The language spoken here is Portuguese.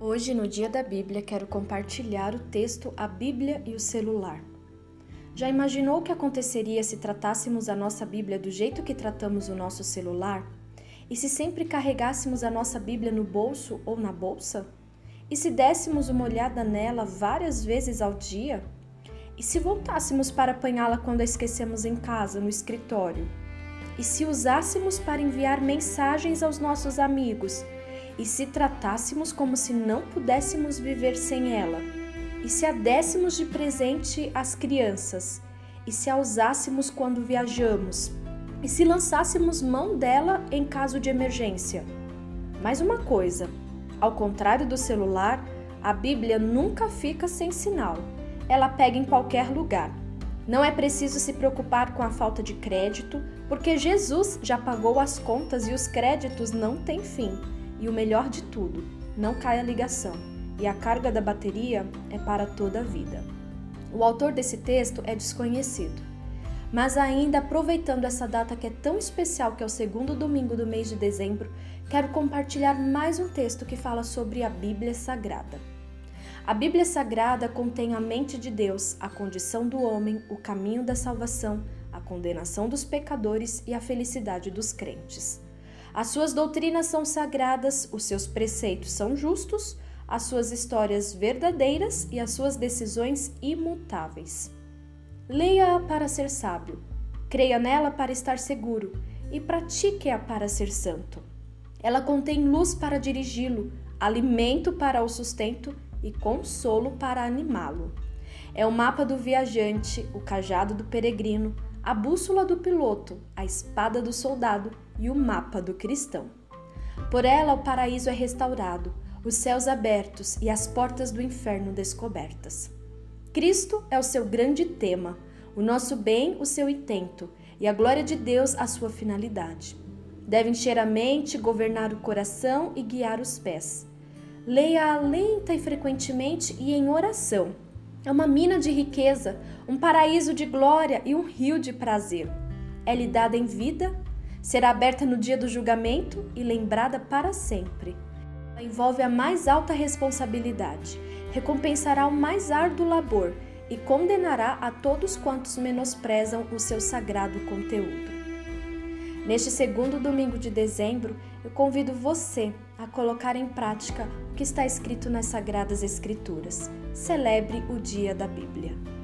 Hoje, no Dia da Bíblia, quero compartilhar o texto A Bíblia e o Celular. Já imaginou o que aconteceria se tratássemos a nossa Bíblia do jeito que tratamos o nosso celular? E se sempre carregássemos a nossa Bíblia no bolso ou na bolsa? E se dessemos uma olhada nela várias vezes ao dia? E se voltássemos para apanhá-la quando a esquecemos em casa, no escritório? E se usássemos para enviar mensagens aos nossos amigos? E se tratássemos como se não pudéssemos viver sem ela? E se a dessemos de presente às crianças? E se a usássemos quando viajamos? E se lançássemos mão dela em caso de emergência? Mais uma coisa: ao contrário do celular, a Bíblia nunca fica sem sinal. Ela pega em qualquer lugar. Não é preciso se preocupar com a falta de crédito, porque Jesus já pagou as contas e os créditos não têm fim. E o melhor de tudo, não cai a ligação e a carga da bateria é para toda a vida. O autor desse texto é desconhecido, mas ainda aproveitando essa data que é tão especial, que é o segundo domingo do mês de dezembro, quero compartilhar mais um texto que fala sobre a Bíblia Sagrada. A Bíblia Sagrada contém a mente de Deus, a condição do homem, o caminho da salvação, a condenação dos pecadores e a felicidade dos crentes. As suas doutrinas são sagradas, os seus preceitos são justos, as suas histórias verdadeiras e as suas decisões imutáveis. Leia-a para ser sábio, creia nela para estar seguro e pratique-a para ser santo. Ela contém luz para dirigi-lo, alimento para o sustento e consolo para animá-lo. É o mapa do viajante, o cajado do peregrino, a bússola do piloto, a espada do soldado e o mapa do cristão. Por ela o paraíso é restaurado, os céus abertos e as portas do inferno descobertas. Cristo é o seu grande tema, o nosso bem o seu intento e a glória de Deus a sua finalidade. Deve encher a mente, governar o coração e guiar os pés. Leia-a lenta e frequentemente e em oração é uma mina de riqueza, um paraíso de glória e um rio de prazer. É-lhe dada em vida, será aberta no dia do julgamento e lembrada para sempre. Ela envolve a mais alta responsabilidade, recompensará o mais árduo labor e condenará a todos quantos menosprezam o seu sagrado conteúdo. Neste segundo domingo de dezembro, eu convido você a colocar em prática o que está escrito nas Sagradas Escrituras. Celebre o Dia da Bíblia.